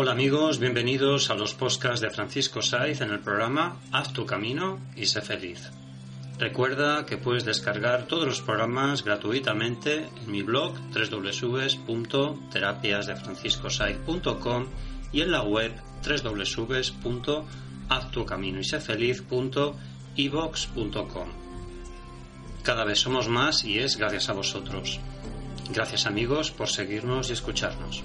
Hola amigos, bienvenidos a los podcasts de Francisco Saiz en el programa Haz tu camino y sé feliz. Recuerda que puedes descargar todos los programas gratuitamente en mi blog www.terapiasdefranciscosaiz.com y en la web www.haztucaminoysefeliz.evox.com. Cada vez somos más y es gracias a vosotros. Gracias amigos por seguirnos y escucharnos.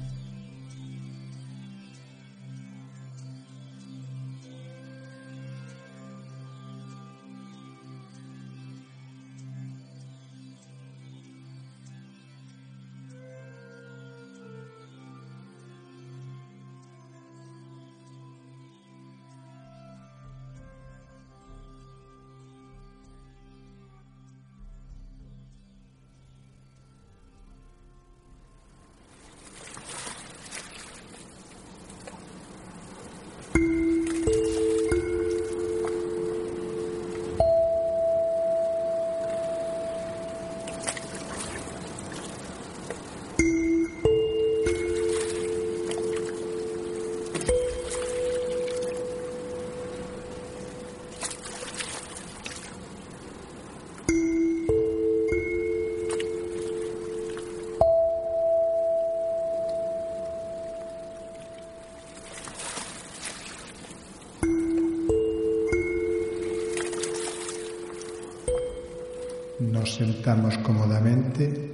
Cómodamente,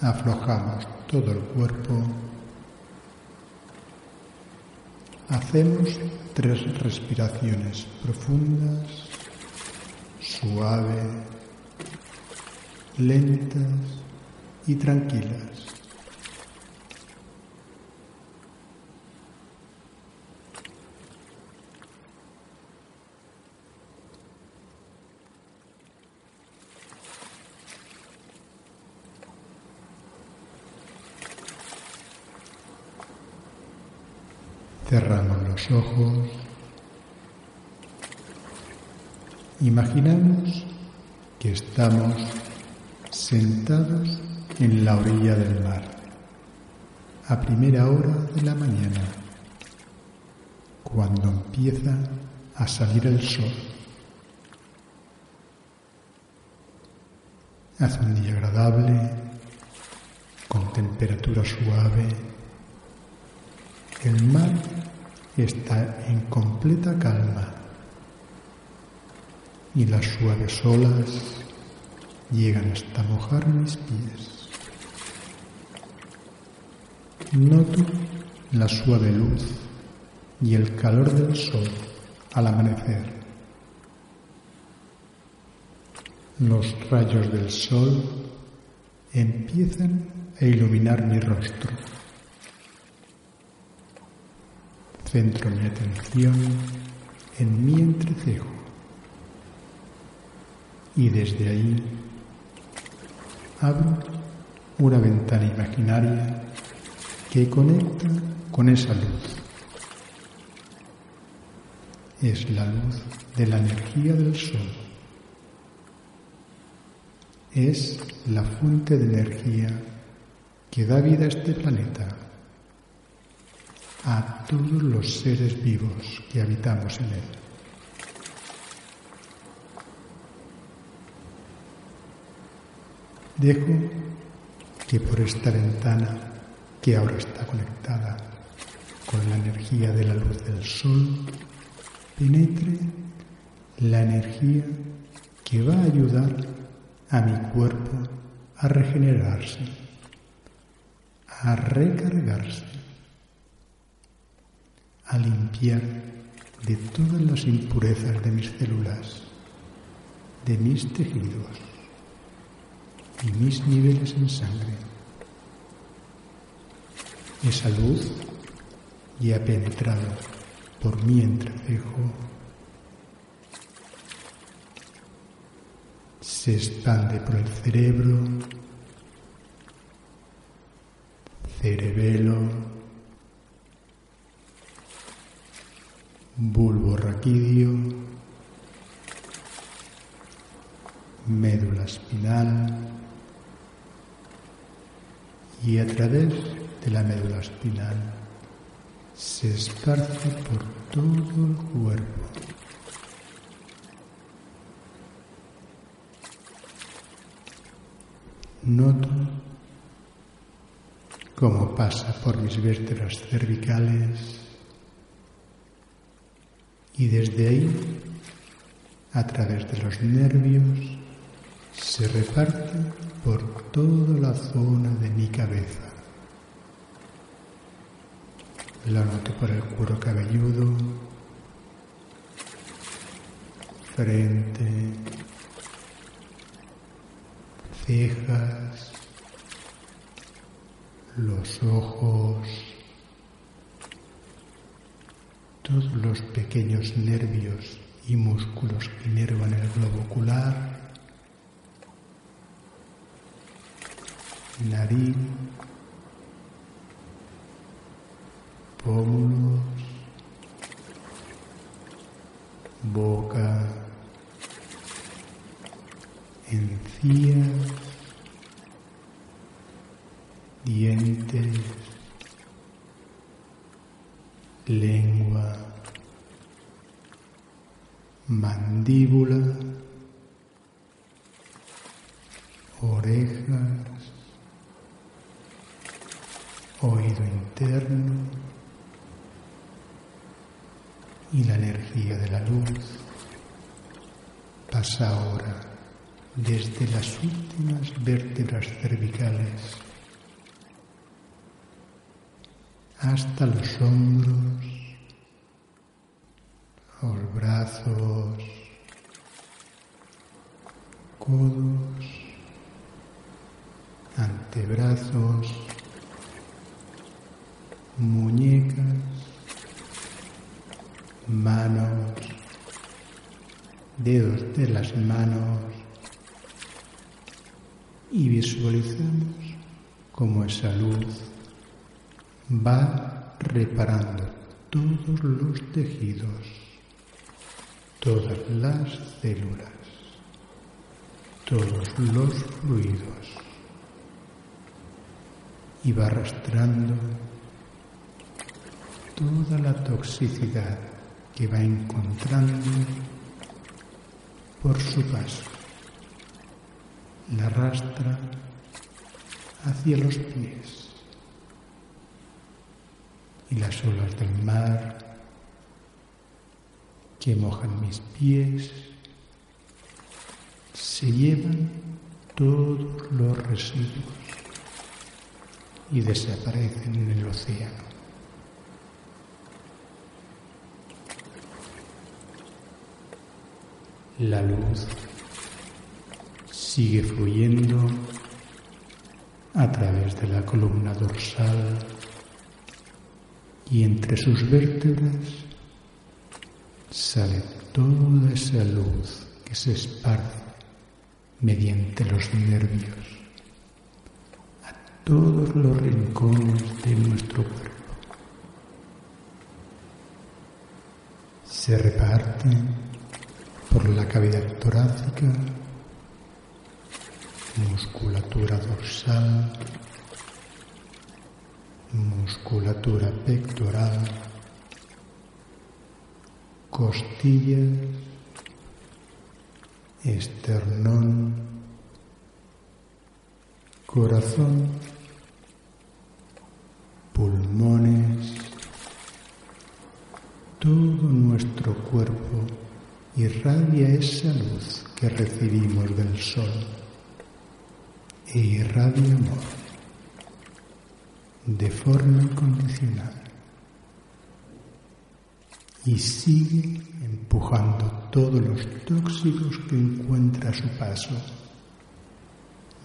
aflojamos todo el cuerpo, hacemos tres respiraciones profundas, suaves, lentas y tranquilas. Cerramos los ojos. Imaginamos que estamos sentados en la orilla del mar a primera hora de la mañana, cuando empieza a salir el sol. Hace un día agradable, con temperatura suave. El mar está en completa calma y las suaves olas llegan hasta mojar mis pies. Noto la suave luz y el calor del sol al amanecer. Los rayos del sol empiezan a iluminar mi rostro. Centro mi atención en mi entrecejo y desde ahí abro una ventana imaginaria que conecta con esa luz. Es la luz de la energía del sol. Es la fuente de energía que da vida a este planeta, a todos los seres vivos que habitamos en él. Dejo que por esta ventana, que ahora está conectada con la energía de la luz del sol, penetre la energía que va a ayudar a mi cuerpo a regenerarse, a recargarse, a limpiar de todas las impurezas de mis células, de mis tejidos y mis niveles en sangre. Esa luz ya ha penetrado por mi entrecejo, se expande por el cerebro, cerebelo, bulbo raquídeo, médula espinal, y a través de la médula espinal se esparce por todo el cuerpo. Noto cómo pasa por mis vértebras cervicales y desde ahí, a través de los nervios, se reparte por toda la zona de mi cabeza. La noto por el cuero cabelludo, frente, cejas, los ojos, todos los pequeños nervios y músculos que inervan el globo ocular, nariz, pómulos, boca, encías, dientes, lengua, mandíbula, orejas, oído interno y la energía de la luz pasa ahora desde las últimas vértebras cervicales hasta los hombros, brazos, codos, antebrazos, muñecas, manos, dedos de las manos. Y visualizamos cómo esa luz va reparando todos los tejidos, todas las células, todos los fluidos y va arrastrando toda la toxicidad que va encontrando por su paso. La arrastra hacia los pies y las olas del mar que mojan mis pies se llevan todos los residuos y desaparecen en el océano. La luz sigue fluyendo a través de la columna dorsal y entre sus vértebras sale toda esa luz que se esparce mediante los nervios a todos los rincones de nuestro cuerpo. Se reparten por la cavidad torácica, musculatura dorsal, musculatura pectoral, costillas, esternón, corazón, pulmones, todo nuestro cuerpo irradia esa luz que recibimos del sol e irradia amor de forma incondicional y sigue empujando todos los tóxicos que encuentra a su paso.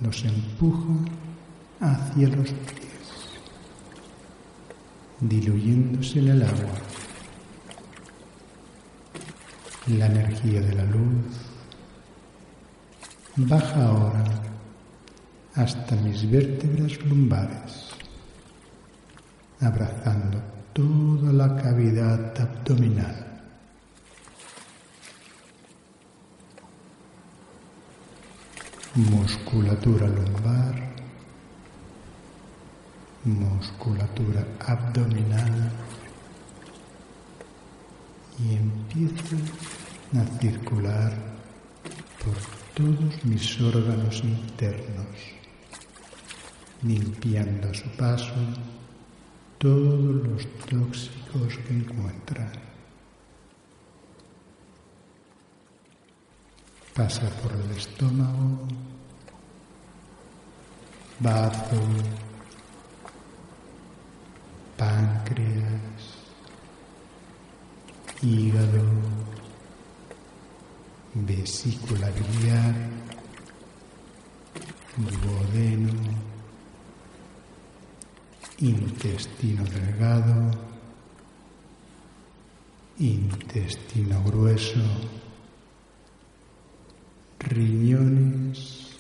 Nos empuja hacia los pies, diluyéndose en el agua la energía de la luz baja ahora hasta mis vértebras lumbares, abrazando toda la cavidad abdominal. Musculatura lumbar, musculatura abdominal y empiezo a circular por todos mis órganos internos, limpiando a su paso todos los tóxicos que encuentran. Pasa por el estómago, bazo, páncreas, hígado, vesícula biliar, duodeno, intestino delgado, intestino grueso, riñones,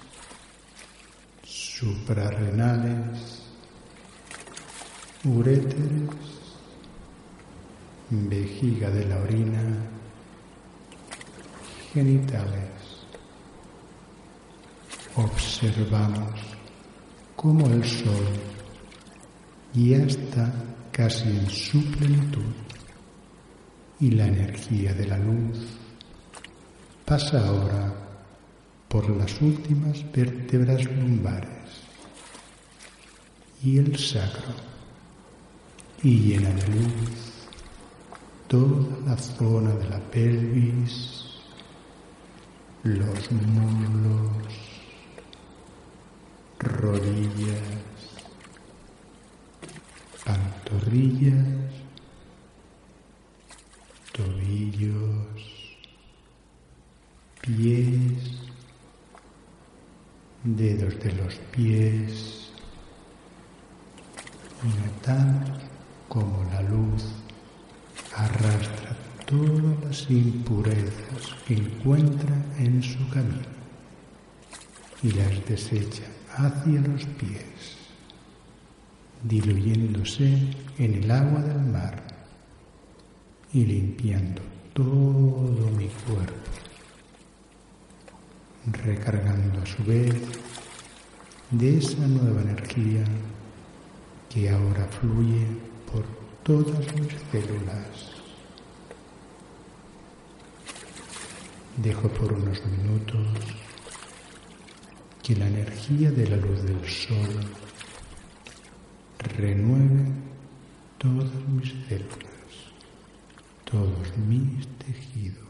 suprarrenales, uréteres, vejiga de la orina, genitales. Observamos cómo el sol ya está casi en su plenitud y la energía de la luz pasa ahora por las últimas vértebras lumbares y el sacro y llena de luz toda la zona de la pelvis, los muslos, rodillas, pantorrillas, tobillos, pies, dedos de los pies, y notamos como la luz arrastra todas las impurezas que encuentra en su camino y las desecha hacia los pies, diluyéndose en el agua del mar y limpiando todo mi cuerpo, recargando a su vez de esa nueva energía que ahora fluye por todas mis células. Dejo por unos minutos que la energía de la luz del sol renueve todas mis células, todos mis tejidos.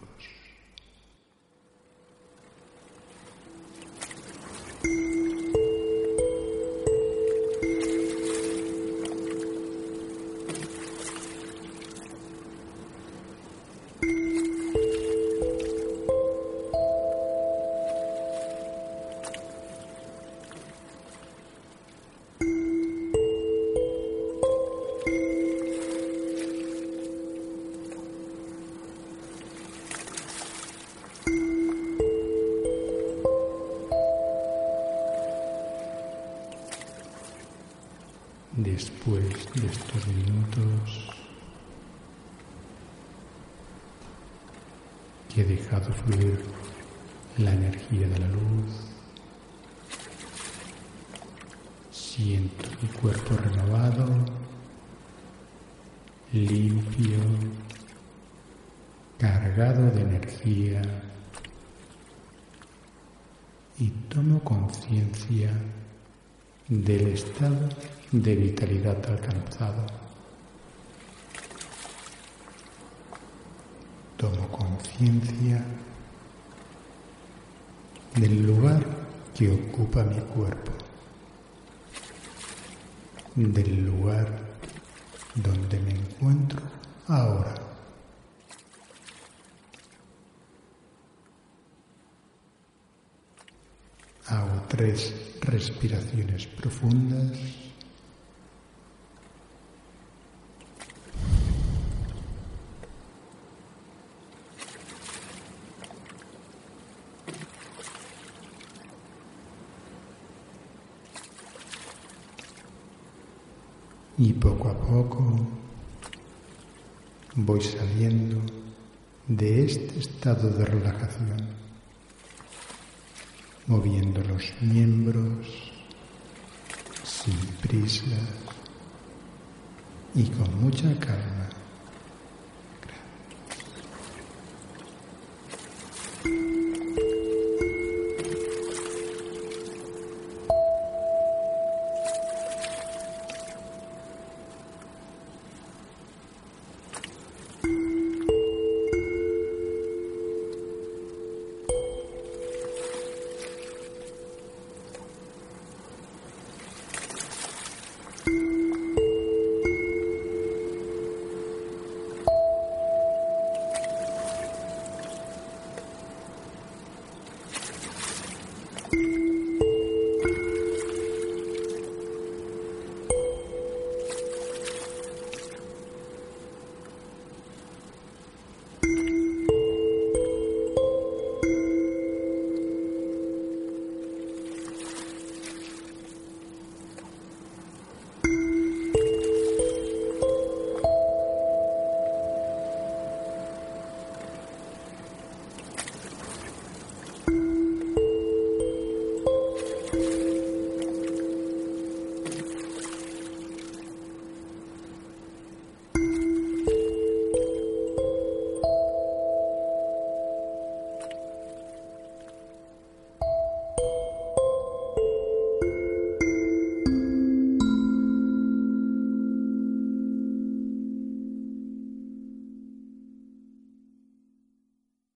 Después de estos minutos que he dejado fluir la energía de la luz, siento mi cuerpo renovado, limpio, cargado de energía y tomo conciencia del estado de vitalidad alcanzado. Tomo conciencia del lugar que ocupa mi cuerpo, del lugar donde me encuentro ahora. Hago tres respiraciones profundas. Y poco a poco voy saliendo de este estado de relajación, moviendo los miembros sin prisa y con mucha calma.